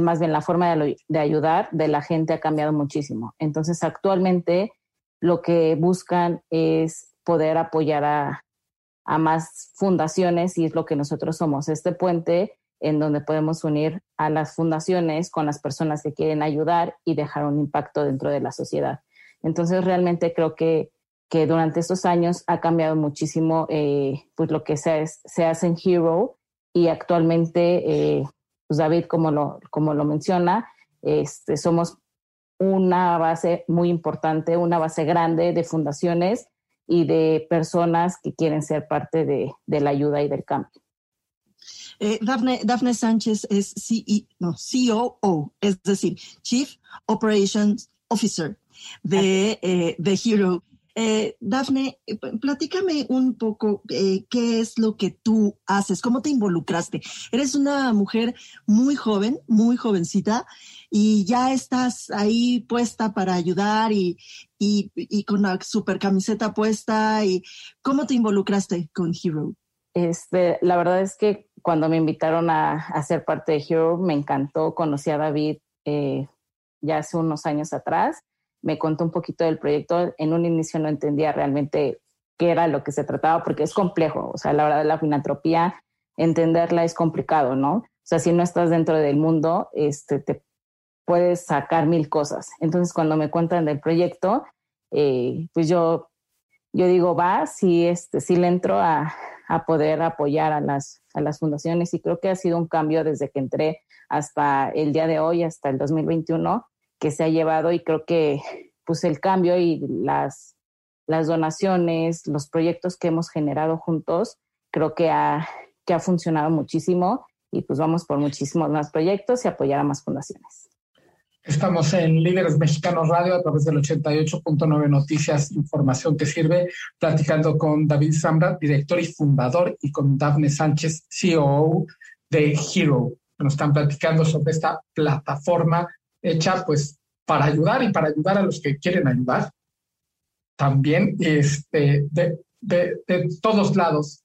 más bien la forma de, ayudar de la gente ha cambiado muchísimo. Entonces, actualmente lo que buscan es poder apoyar a, a más fundaciones y es lo que nosotros somos, este puente en donde podemos unir a las fundaciones con las personas que quieren ayudar y dejar un impacto dentro de la sociedad. Entonces, realmente creo que, que durante estos años ha cambiado muchísimo eh, pues lo que se, se hace en Hero y actualmente eh, pues David, como lo, como lo menciona, este, somos una base muy importante, una base grande de fundaciones y de personas que quieren ser parte de, de la ayuda y del cambio. Eh, Dafne, Sánchez es CEO, no, COO, es decir, Chief Operations Officer de, eh, de Hero. Eh, Dafne, eh, platícame un poco eh, qué es lo que tú haces, cómo te involucraste. Eres una mujer muy joven, muy jovencita, y ya estás ahí puesta para ayudar y, con la super camiseta puesta. Y, ¿Cómo te involucraste con Hero? Este, la verdad es que cuando me invitaron a, ser parte de Hero, me encantó. Conocí a David ya hace unos años atrás me contó un poquito del proyecto. En un inicio no entendía realmente qué era lo que se trataba porque es complejo. O sea, la verdad, la filantropía, entenderla es complicado, ¿no? O sea, si no estás dentro del mundo, este, te puedes sacar mil cosas. Entonces, cuando me cuentan del proyecto, eh, pues yo, yo digo, va, sí, este, sí le entro a, a poder apoyar a las, a las fundaciones y creo que ha sido un cambio desde que entré hasta el día de hoy, hasta el 2021, que se ha llevado y creo que pues el cambio y las, las donaciones, los proyectos que hemos generado juntos, creo que ha, que ha funcionado muchísimo y pues vamos por muchísimos más proyectos y apoyar a más fundaciones. Estamos en Líderes Mexicanos Radio a través del 88.9 Noticias, información que sirve, platicando con David Zambra, director y fundador, y con Dafne Sánchez, CEO de Hero. Nos están platicando sobre esta plataforma hecha pues para ayudar y para ayudar a los que quieren ayudar. También este, de, de, de todos lados.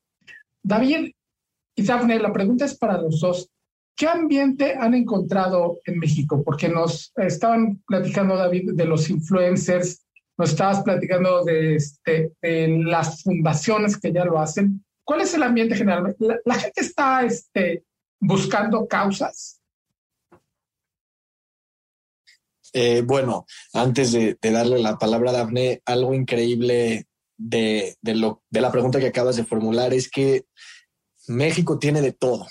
David y Daphne, la pregunta es para los dos. ¿Qué ambiente han encontrado en México? Porque nos estaban platicando, David, de los influencers, nos estabas platicando de, este, de las fundaciones que ya lo hacen. ¿Cuál es el ambiente general? ¿La, gente está este, buscando causas? Eh, bueno, antes de, darle la palabra a Dafne, algo increíble de, lo, de la pregunta que acabas de formular es que México tiene de todo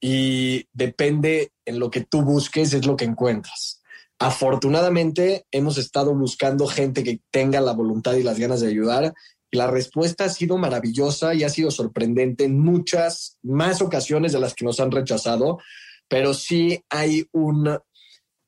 y depende en lo que tú busques, es lo que encuentras. Afortunadamente, hemos estado buscando gente que tenga la voluntad y las ganas de ayudar. Y la respuesta ha sido maravillosa y ha sido sorprendente en muchas más ocasiones de las que nos han rechazado, pero sí hay un,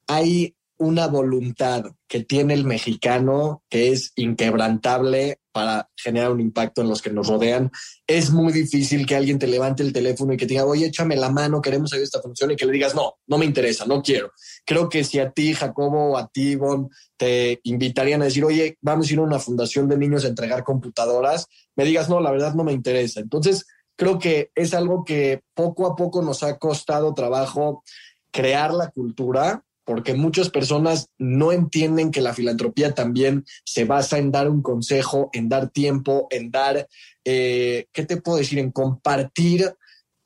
hay una voluntad que tiene el mexicano que es inquebrantable para generar un impacto en los que nos rodean. Es muy difícil que alguien te levante el teléfono y que te diga, oye, échame la mano, queremos hacer esta función y que le digas, no, no me interesa, no quiero. Creo que si a ti, Jacobo, o a ti, Ivonne, te invitarían a decir, oye, vamos a ir a una fundación de niños a entregar computadoras, me digas, no, la verdad no me interesa. Entonces, creo que es algo que poco a poco nos ha costado trabajo crear la cultura, porque muchas personas no entienden que la filantropía también se basa en dar un consejo, en dar tiempo, en dar, eh, ¿qué te puedo decir? En compartir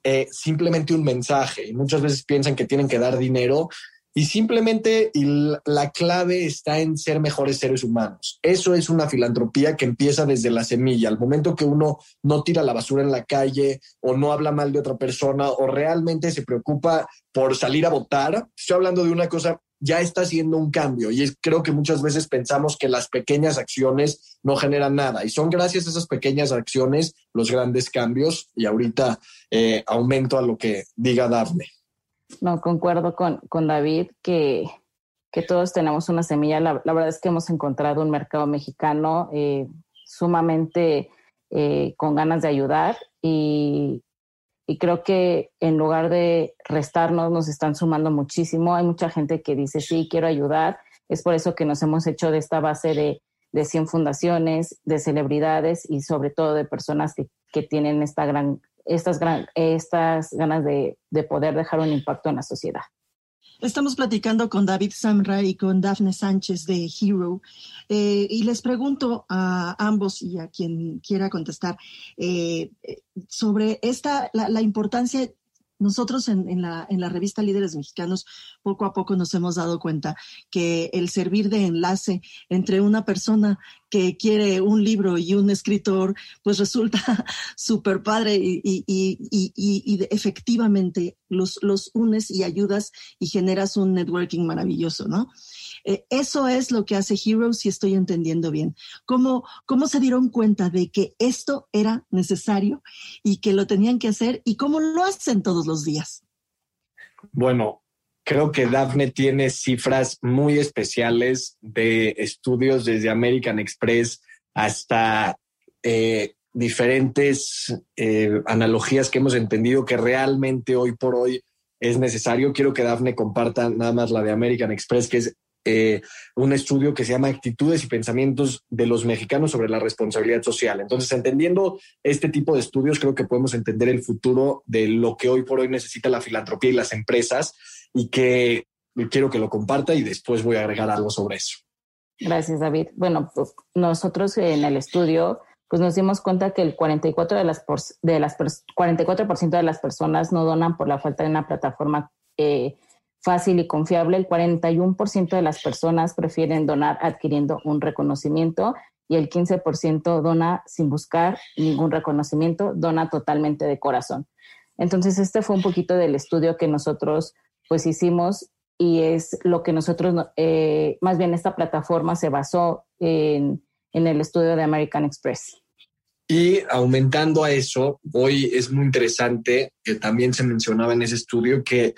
eh, simplemente un mensaje. Y muchas veces piensan que tienen que dar dinero y simplemente la clave está en ser mejores seres humanos. Eso es una filantropía que empieza desde la semilla. Al momento que uno no tira la basura en la calle o no habla mal de otra persona o realmente se preocupa por salir a votar, estoy hablando de una cosa ya está haciendo un cambio y creo que muchas veces pensamos que las pequeñas acciones no generan nada y son gracias a esas pequeñas acciones los grandes cambios y ahorita eh, aumento a lo que diga Daphne. No, concuerdo con, con David que, que, todos tenemos una semilla. La, verdad es que hemos encontrado un mercado mexicano eh, sumamente eh, con ganas de ayudar y, y, creo que en lugar de restarnos nos están sumando muchísimo. Hay mucha gente que dice, sí, quiero ayudar. Es por eso que nos hemos hecho de esta base de, de 100 fundaciones, de celebridades y sobre todo de personas que, que tienen esta gran estas, estas ganas de, poder dejar un impacto en la sociedad. Estamos platicando con David Samra y con Daphne Sánchez de Hero eh, y les pregunto a ambos y a quien quiera contestar eh, sobre esta la, la, importancia nosotros en, la, en la revista Líderes Mexicanos poco a poco nos hemos dado cuenta que el servir de enlace entre una persona que quiere un libro y un escritor, pues resulta súper padre y, y, y, y, efectivamente los, los unes y ayudas y generas un networking maravilloso, ¿no? Eh, eso es lo que hace Heroes, si estoy entendiendo bien. ¿Cómo, ¿Cómo se dieron cuenta de que esto era necesario y que lo tenían que hacer y cómo lo hacen todos los días? Bueno, creo que Daphne tiene cifras muy especiales de estudios desde American Express hasta eh, diferentes eh, analogías que hemos entendido que realmente hoy por hoy es necesario. Quiero que Daphne comparta nada más la de American Express, que es eh, un estudio que se llama Actitudes y Pensamientos de los Mexicanos sobre la Responsabilidad Social. Entonces, entendiendo este tipo de estudios, creo que podemos entender el futuro de lo que hoy por hoy necesita la filantropía y las empresas y que quiero que lo comparta y después voy a agregar algo sobre eso. Gracias, David. Bueno, pues nosotros en el estudio pues nos dimos cuenta que el 44 de las, de las 44% de las personas no donan por la falta de una plataforma eh, fácil y confiable, el 41% de las personas prefieren donar adquiriendo un reconocimiento y el 15% dona sin buscar ningún reconocimiento, dona totalmente de corazón. Entonces, este fue un poquito del estudio que nosotros pues hicimos y es lo que nosotros, eh, más bien esta plataforma se basó en, en el estudio de American Express. Y aumentando a eso, hoy es muy interesante que también se mencionaba en ese estudio que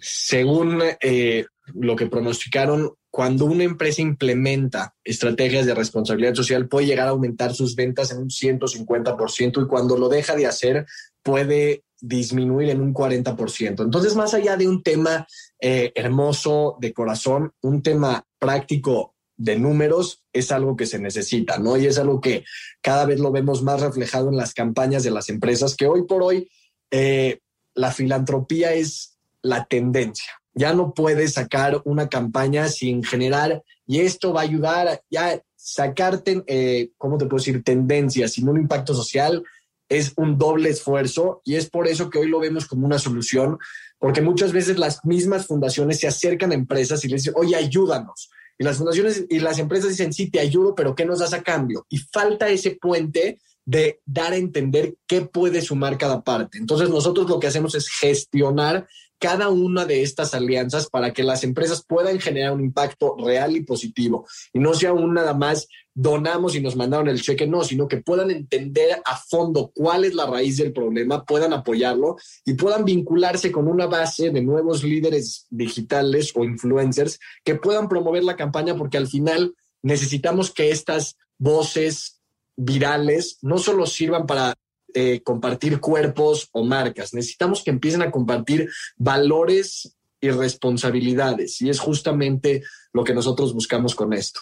según eh, lo que pronosticaron, cuando una empresa implementa estrategias de responsabilidad social, puede llegar a aumentar sus ventas en un 150% y cuando lo deja de hacer, puede disminuir en un 40%. Entonces, más allá de un tema eh, hermoso de corazón, un tema práctico de números es algo que se necesita, ¿no? Y es algo que cada vez lo vemos más reflejado en las campañas de las empresas, que hoy por hoy eh, la filantropía es la tendencia. Ya no puedes sacar una campaña sin generar, y esto va a ayudar ya sacarte, eh, ¿cómo te puedo decir? Tendencias sin un impacto social es un doble esfuerzo y es por eso que hoy lo vemos como una solución, porque muchas veces las mismas fundaciones se acercan a empresas y les dicen, oye, ayúdanos. Y las fundaciones y las empresas dicen, sí, te ayudo, pero ¿qué nos das a cambio? Y falta ese puente de dar a entender qué puede sumar cada parte. Entonces nosotros lo que hacemos es gestionar cada una de estas alianzas para que las empresas puedan generar un impacto real y positivo. Y no sea un nada más donamos y nos mandaron el cheque, no, sino que puedan entender a fondo cuál es la raíz del problema, puedan apoyarlo y puedan vincularse con una base de nuevos líderes digitales o influencers que puedan promover la campaña porque al final necesitamos que estas voces virales no solo sirvan para eh, compartir cuerpos o marcas, necesitamos que empiecen a compartir valores y responsabilidades. Y es justamente lo que nosotros buscamos con esto.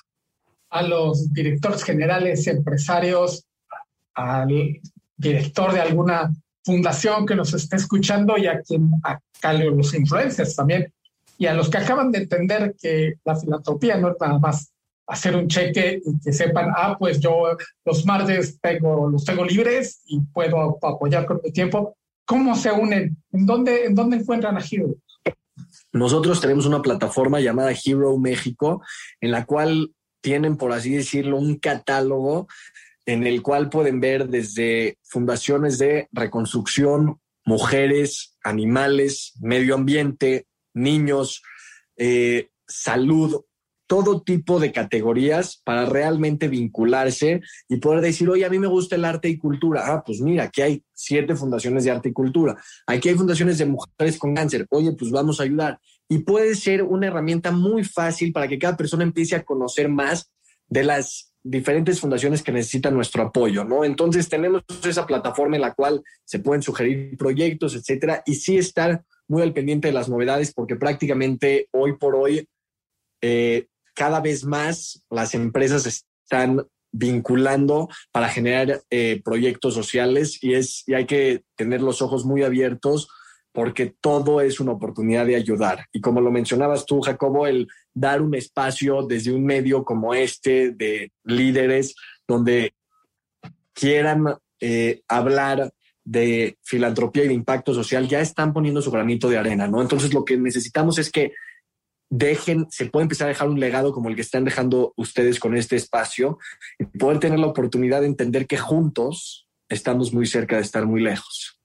A los directores generales, empresarios, al director de alguna fundación que nos esté escuchando y a quien a los influencers también y a los que acaban de entender que la filantropía no es nada más hacer un cheque y que sepan, ah, pues yo los martes tengo, los tengo libres y puedo apoyar con mi tiempo. ¿Cómo se unen? ¿En dónde, en dónde encuentran a Hero? Nosotros tenemos una plataforma llamada Hero México, en la cual tienen, por así decirlo, un catálogo en el cual pueden ver desde fundaciones de reconstrucción, mujeres, animales, medio ambiente, niños, eh, salud, todo tipo de categorías para realmente vincularse y poder decir, oye, a mí me gusta el arte y cultura. Ah, pues mira, aquí hay siete fundaciones de arte y cultura. Aquí hay fundaciones de mujeres con cáncer. Oye, pues vamos a ayudar. Y puede ser una herramienta muy fácil para que cada persona empiece a conocer más de las diferentes fundaciones que necesitan nuestro apoyo, ¿no? Entonces tenemos esa plataforma en la cual se pueden sugerir proyectos, etcétera, y sí estar muy al pendiente de las novedades porque prácticamente hoy por hoy eh, cada vez más las empresas están vinculando para generar eh, proyectos sociales y, es, y hay que tener los ojos muy abiertos porque todo es una oportunidad de ayudar. Y como lo mencionabas tú, Jacobo, el dar un espacio desde un medio como este de líderes donde quieran eh, hablar de filantropía y de impacto social, ya están poniendo su granito de arena, ¿no? Entonces lo que necesitamos es que dejen, se puede empezar a dejar un legado como el que están dejando ustedes con este espacio y poder tener la oportunidad de entender que juntos estamos muy cerca de estar muy lejos.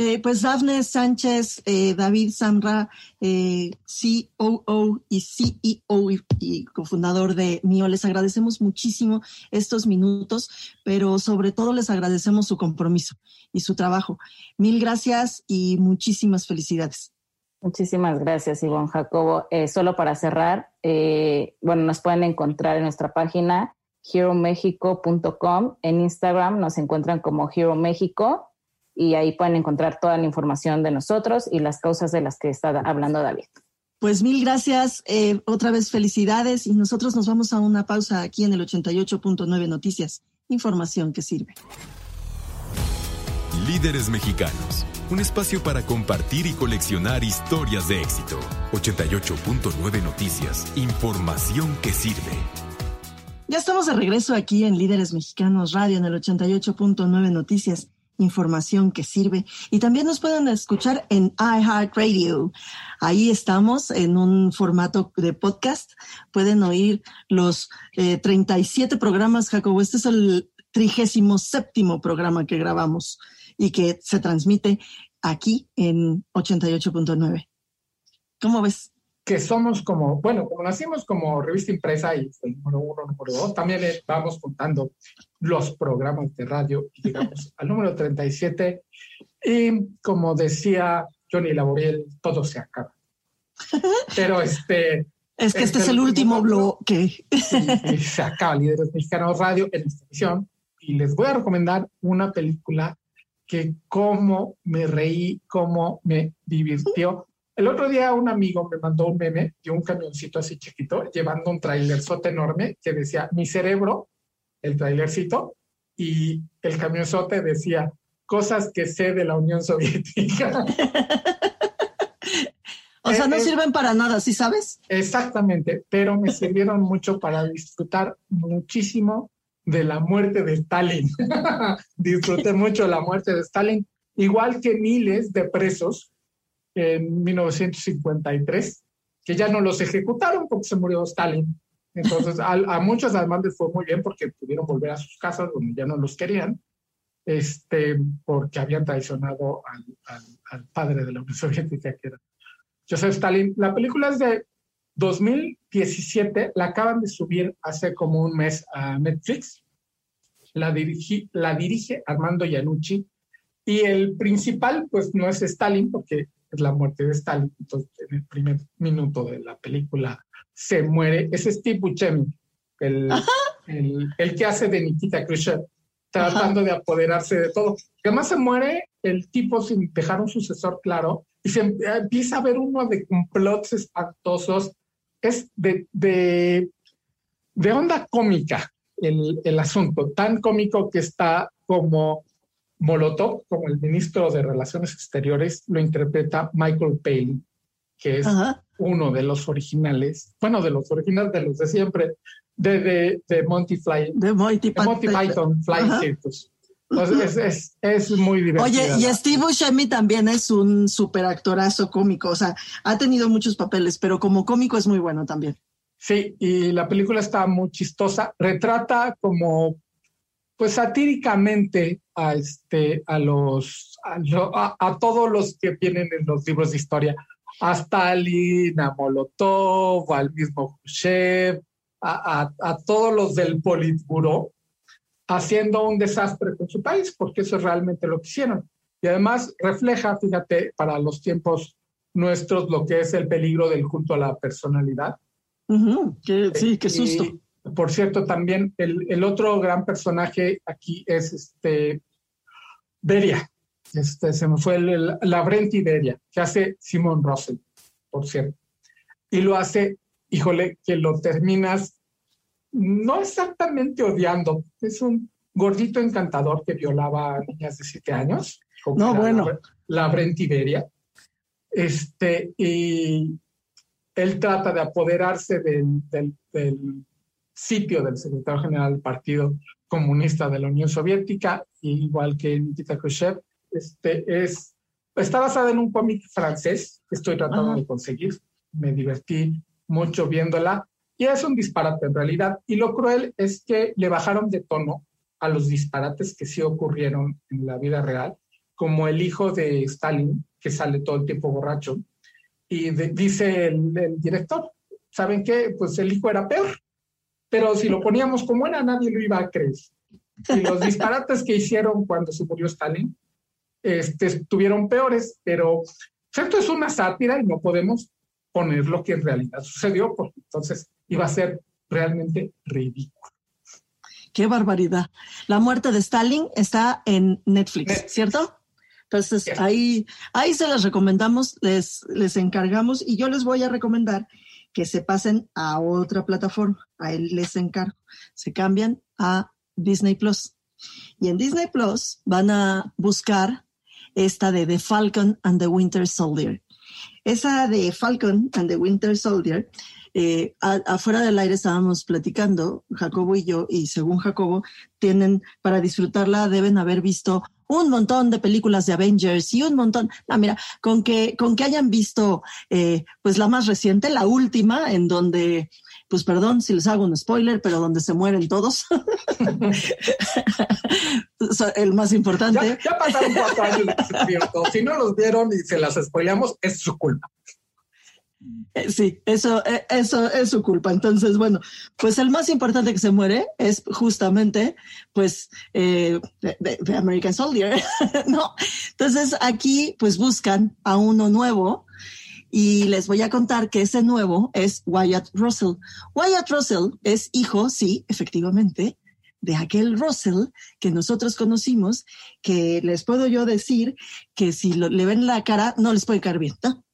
Eh, pues Dafne Sánchez, eh, David Samra, eh, COO y CEO y, cofundador de MIO, les agradecemos muchísimo estos minutos, pero sobre todo les agradecemos su compromiso y su trabajo. Mil gracias y muchísimas felicidades. Muchísimas gracias, Ivonne Jacobo. solo para cerrar, bueno, nos pueden encontrar en nuestra página heromexico.com. En Instagram nos encuentran como Hero México y ahí pueden encontrar toda la información de nosotros y las causas de las que está hablando David. Pues mil gracias, eh, otra vez felicidades y nosotros nos vamos a una pausa aquí en el 88.9 Noticias, información que sirve. Líderes mexicanos, un espacio para compartir y coleccionar historias de éxito. 88.9 Noticias, información que sirve. Ya estamos de regreso aquí en Líderes Mexicanos Radio en el 88.9 Noticias información que sirve. Y también nos pueden escuchar en iHeartRadio. Ahí estamos en un formato de podcast. Pueden oír los 37 eh, programas, Jacobo. Este es el trigésimo séptimo programa que grabamos y que se transmite aquí en 88.9. ¿Cómo ves? que somos como, bueno, como nacimos como revista impresa y el número uno, número dos, también vamos contando los programas de radio y llegamos al número 37. Y como decía Johnny Laboriel, todo se acaba. Pero este... Es que este, es el último bloque. se acaba Líderes Mexicanos Radio en esta edición. Y les voy a recomendar una película que como me reí, como me divirtió el otro día un amigo me mandó un meme de un camioncito así chiquito llevando un trailerzote enorme que decía mi cerebro, el trailercito, y el camionzote decía cosas que sé de la Unión Soviética. o sea, no eh, sirven para nada, ¿sí sabes? Exactamente, pero me sirvieron mucho para disfrutar muchísimo de la muerte de Stalin. Disfruté mucho la muerte de Stalin, igual que miles de presos en 1953, que ya no los ejecutaron porque se murió Stalin. Entonces, a, muchos además les fue muy bien porque pudieron volver a sus casas donde ya no los querían, este, porque habían traicionado al, al, padre de la Unión Soviética, que era Joseph Stalin. La película es de 2017, la acaban de subir hace como un mes a Netflix. La, dirigi, la dirige Armando Iannucci. Y el principal, pues no es Stalin, porque es la muerte de Stalin. Entonces, en el primer minuto de la película se muere. Es Steve Buscemi, el, el, el que hace de Nikita Khrushchev, tratando de apoderarse de todo. Además se muere el tipo sin dejar un sucesor claro y se empieza a ver uno de complots espantosos. Es de, de, de onda cómica el, el, asunto, tan cómico que está como Molotov, como el ministro de Relaciones Exteriores, lo interpreta Michael Palin, que es uno de los originales, bueno, de los originales de los de siempre, de, de, de Monty, Fly, de Monty, Python. Fly Circus. Entonces es, es, es, muy divertido. Oye, y Steve Buscemi también es un super actorazo cómico, o sea, ha tenido muchos papeles, pero como cómico es muy bueno también. Sí, y la película está muy chistosa, retrata como pues satíricamente a este a los a, a, todos los que vienen en los libros de historia a Stalin, a Molotov, al mismo Khrushchev, a, a, a todos los del Politburo, haciendo un desastre con su país, porque eso es realmente lo que hicieron. Y además refleja, fíjate, para los tiempos nuestros, lo que es el peligro del culto a la personalidad. sí, qué susto. Y, por cierto, también el, el, otro gran personaje aquí es este Beria. Este, se me fue el, el, la Brent Beria, que hace Simon Russell, por cierto. Y lo hace, híjole, que lo terminas no exactamente odiando, es un gordito encantador que violaba a niñas de siete años. No, bueno. La, la Brentiberia. Este, y él trata de apoderarse del, del, del, sitio del secretario general del Partido Comunista de la Unión Soviética, igual que Nikita Khrushchev. Este, es, está basada en un cómic francés que estoy tratando Ajá. de conseguir. Me divertí mucho viéndola y es un disparate en realidad. Y lo cruel es que le bajaron de tono a los disparates que sí ocurrieron en la vida real, como el hijo de Stalin, que sale todo el tiempo borracho. Y de, dice el, el, director, ¿saben qué? Pues el hijo era peor. Pero si lo poníamos como era, nadie lo iba a creer. Y los disparates que hicieron cuando se murió Stalin este, estuvieron peores, pero esto es una sátira y no podemos poner lo que en realidad sucedió, porque entonces iba a ser realmente ridículo. Qué barbaridad. La muerte de Stalin está en Netflix, Netflix. ¿cierto? Entonces ahí, ahí se las recomendamos, les, les encargamos y yo les voy a recomendar que se pasen a otra plataforma. A él les encargo. Se cambian a Disney Plus. Y en Disney Plus van a buscar esta de The Falcon and the Winter Soldier. Esa de Falcon and the Winter Soldier eh, a, afuera del aire estábamos platicando, Jacobo y yo, y según Jacobo, tienen, para disfrutarla, deben haber visto un montón de películas de Avengers y un montón, no, mira, con que, con que hayan visto, eh, pues la más reciente, la última, en donde, pues perdón si les hago un spoiler, pero donde se mueren todos. El más importante. Ya, pasaron cuatro años, ¿cierto? Si no los vieron y se las spoileamos, es su culpa. Eh, sí, eso, eh, eso es su culpa. Entonces, bueno, pues el más importante que se muere es justamente, pues, eh, de, American Soldier, ¿no? Entonces, aquí, pues, buscan a uno nuevo y les voy a contar que ese nuevo es Wyatt Russell. Wyatt Russell es hijo, sí, efectivamente, de aquel Russell que nosotros conocimos, que les puedo yo decir que si le ven la cara, no les puede caer bien, ¿no?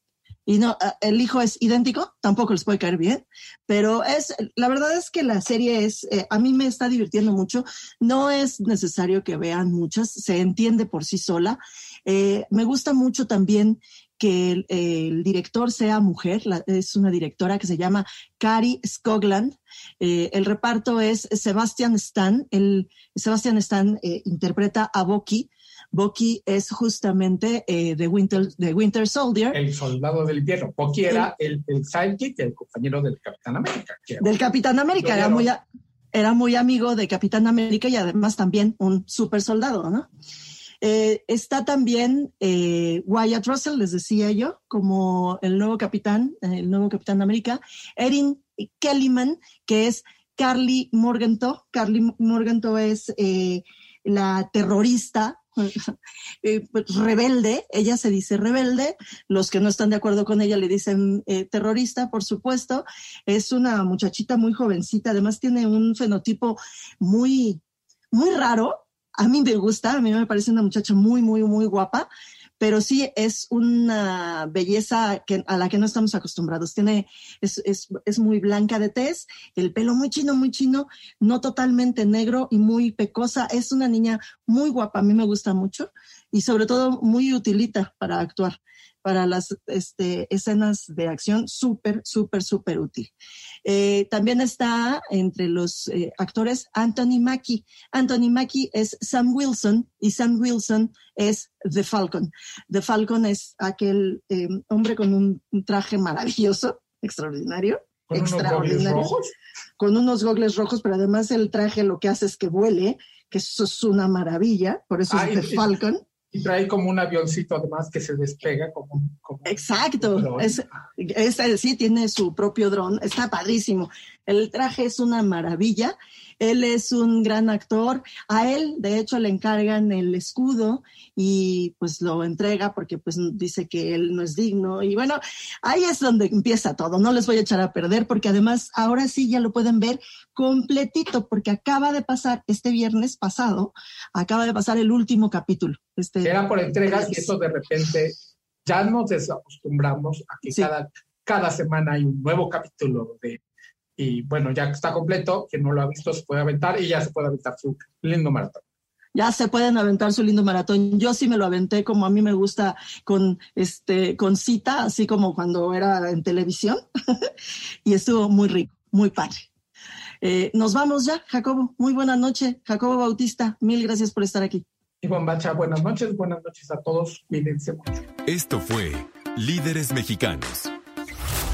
Y no, el hijo es idéntico, tampoco les puede caer bien, pero es, la verdad es que la serie es, eh, a mí me está divirtiendo mucho, no es necesario que vean muchas, se entiende por sí sola. Eh, me gusta mucho también que el, director sea mujer, es una directora que se llama Cari Skogland. Eh, el reparto es Sebastian Stan, el Sebastian Stan interpreta a Boki, Bucky es justamente eh, de, Winter, de Winter Soldier. El soldado del invierno. Bucky era el, el sidekick, el compañero del Capitán América. Del Capitán América, era muy, era muy amigo de Capitán América y además también un super soldado, ¿no? Eh, está también eh, Wyatt Russell, les decía yo, como el nuevo capitán, el nuevo Capitán América. Erin Kellyman, que es Carly Morganto. Carly Morganto es eh, la terrorista eh, pues, rebelde, ella se dice rebelde, los que no están de acuerdo con ella le dicen eh, terrorista, por supuesto, es una muchachita muy jovencita, además tiene un fenotipo muy, muy raro, a mí me gusta, a mí me parece una muchacha muy, muy, muy guapa, pero sí es una belleza que, a la que no estamos acostumbrados. Tiene, es, es, es, muy blanca de tez, el pelo muy chino, muy chino, no totalmente negro y muy pecosa. Es una niña muy guapa, a mí me gusta mucho y sobre todo muy utilita para actuar para las este, escenas de acción, súper, súper, súper útil. Eh, también está entre los eh, actores Anthony Mackie. Anthony Mackie es Sam Wilson y Sam Wilson es The Falcon. The Falcon es aquel eh, hombre con un, traje maravilloso, extraordinario. ¿Con extraordinario. Unos rojos? Con unos gogles rojos, pero además el traje lo que hace es que vuele, que eso es una maravilla, por eso Ay, es The Falcon. Y trae como un avioncito además que se despega como, como Exacto, un es, es, sí tiene su propio dron, está padrísimo. El traje es una maravilla. Él es un gran actor. A él, de hecho, le encargan el escudo y pues lo entrega porque pues dice que él no es digno. Y bueno, ahí es donde empieza todo. No les voy a echar a perder porque además ahora sí ya lo pueden ver completito porque acaba de pasar este viernes pasado, acaba de pasar el último capítulo. Este, Era por entregas y eso de repente ya nos desacostumbramos a que Sí. cada, cada semana hay un nuevo capítulo de... Y bueno, ya que está completo, quien no lo ha visto se puede aventar y ya se puede aventar su lindo maratón. ya se pueden aventar su lindo maratón. Yo sí me lo aventé como a mí me gusta con este con cita, así como cuando era en televisión y estuvo muy rico, muy padre. Eh, nos vamos ya, Jacobo. Muy buena noche, Jacobo Bautista. Mil gracias por estar aquí. Ivonne Bacha, buenas noches, buenas noches a todos, cuídense mucho. Esto fue Líderes Mexicanos.